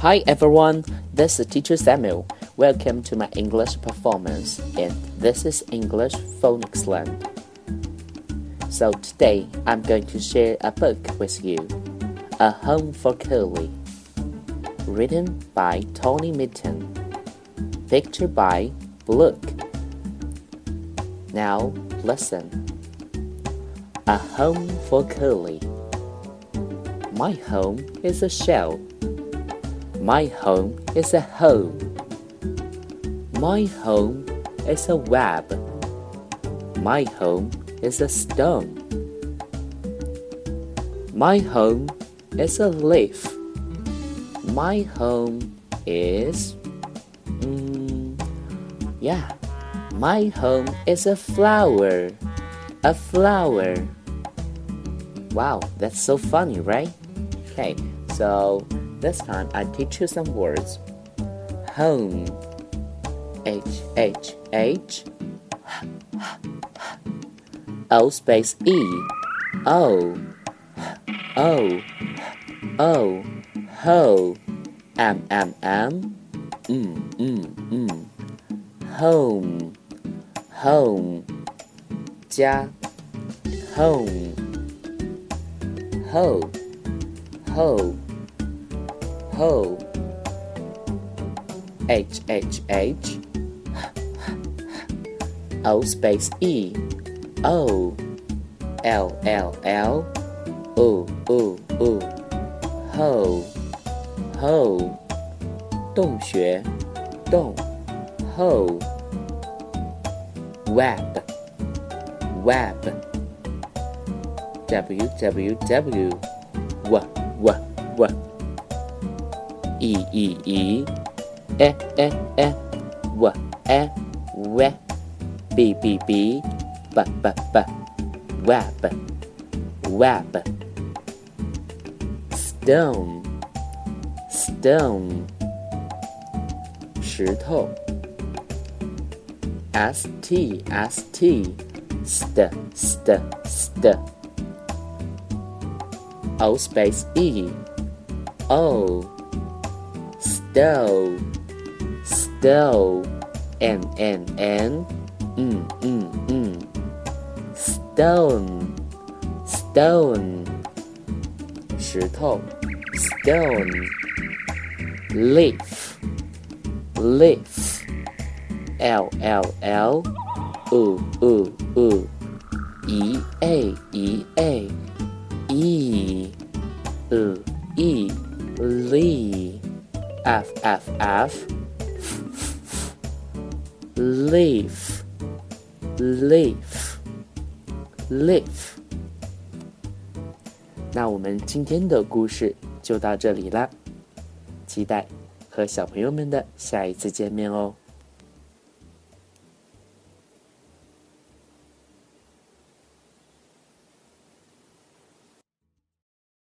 Hi everyone, this is Teacher Samuel. Welcome to my English performance, and this is English Phonics Land. So today I'm going to share a book with you, A Home for Curly, written by Tony Mitton, pictured by Look. Now listen. A home for Curly. My home is a shell. My home is a home. My home is a web. My home is a stone. My home is a leaf. My home is. Mm, yeah, my home is a flower. A flower. Wow, that's so funny, right? Okay, so this time I teach you some words. Home. H H H. O space E. O. O. O. Ho. M M M. Mm mm mm. Home. Home. 家 home ho ho ho h h h o space e o l l l o o o ho ho 洞穴洞 ho web web www w w w e e e e e e w e w b b b b b b web web stone stone 石头。S t s t st st st. O space e. O stove stove n n n. Mm mm mm. Stone. Stone. 石头。Stone. Leaf. Leaf. L e e e. E. Lee f f f. Leaf. Leaf. Leaf. 那我们今天的故事就到这里啦，期待和小朋友们的下一次见面哦。